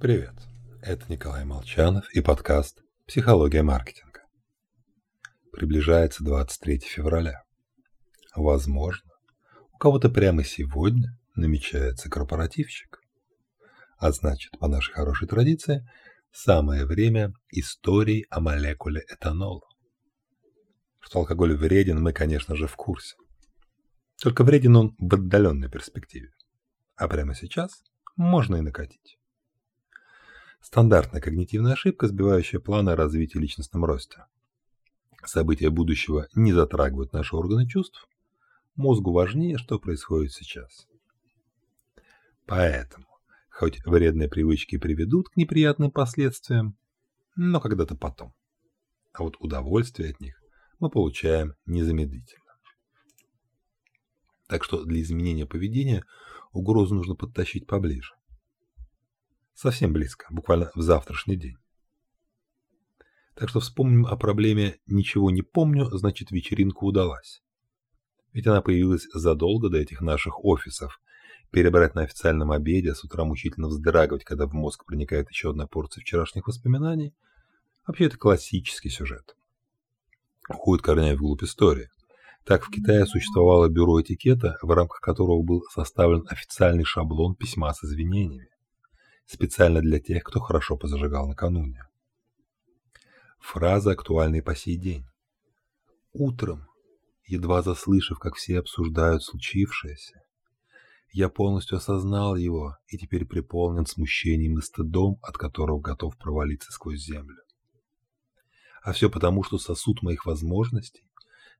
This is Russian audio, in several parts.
Привет, это Николай Молчанов и подкаст «Психология маркетинга». Приближается 23 февраля. Возможно, у кого-то прямо сегодня намечается корпоративчик. А значит, по нашей хорошей традиции, самое время истории о молекуле этанола. Что алкоголь вреден, мы, конечно же, в курсе. Только вреден он в отдаленной перспективе. А прямо сейчас можно и накатить. Стандартная когнитивная ошибка, сбивающая планы развития личностном росте. События будущего не затрагивают наши органы чувств. Мозгу важнее, что происходит сейчас. Поэтому, хоть вредные привычки приведут к неприятным последствиям, но когда-то потом. А вот удовольствие от них мы получаем незамедлительно. Так что для изменения поведения угрозу нужно подтащить поближе. Совсем близко, буквально в завтрашний день. Так что вспомним о проблеме «ничего не помню, значит вечеринка удалась». Ведь она появилась задолго до этих наших офисов. Перебрать на официальном обеде, с утра мучительно вздрагивать, когда в мозг проникает еще одна порция вчерашних воспоминаний. Вообще это классический сюжет. Уходит корнями вглубь истории. Так в Китае существовало бюро этикета, в рамках которого был составлен официальный шаблон письма с извинениями. Специально для тех, кто хорошо позажигал накануне. Фраза актуальна и по сей день. Утром, едва заслышав, как все обсуждают случившееся, я полностью осознал его и теперь преполнен смущением и стыдом, от которого готов провалиться сквозь землю. А все потому, что сосуд моих возможностей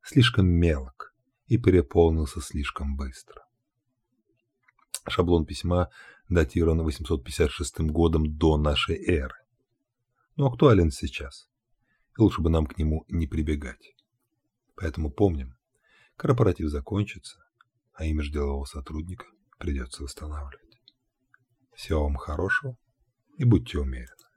слишком мелок и переполнился слишком быстро. Шаблон письма датирован 856 годом до нашей эры. Но актуален сейчас. И лучше бы нам к нему не прибегать. Поэтому помним, корпоратив закончится, а имидж делового сотрудника придется восстанавливать. Всего вам хорошего и будьте умеренны.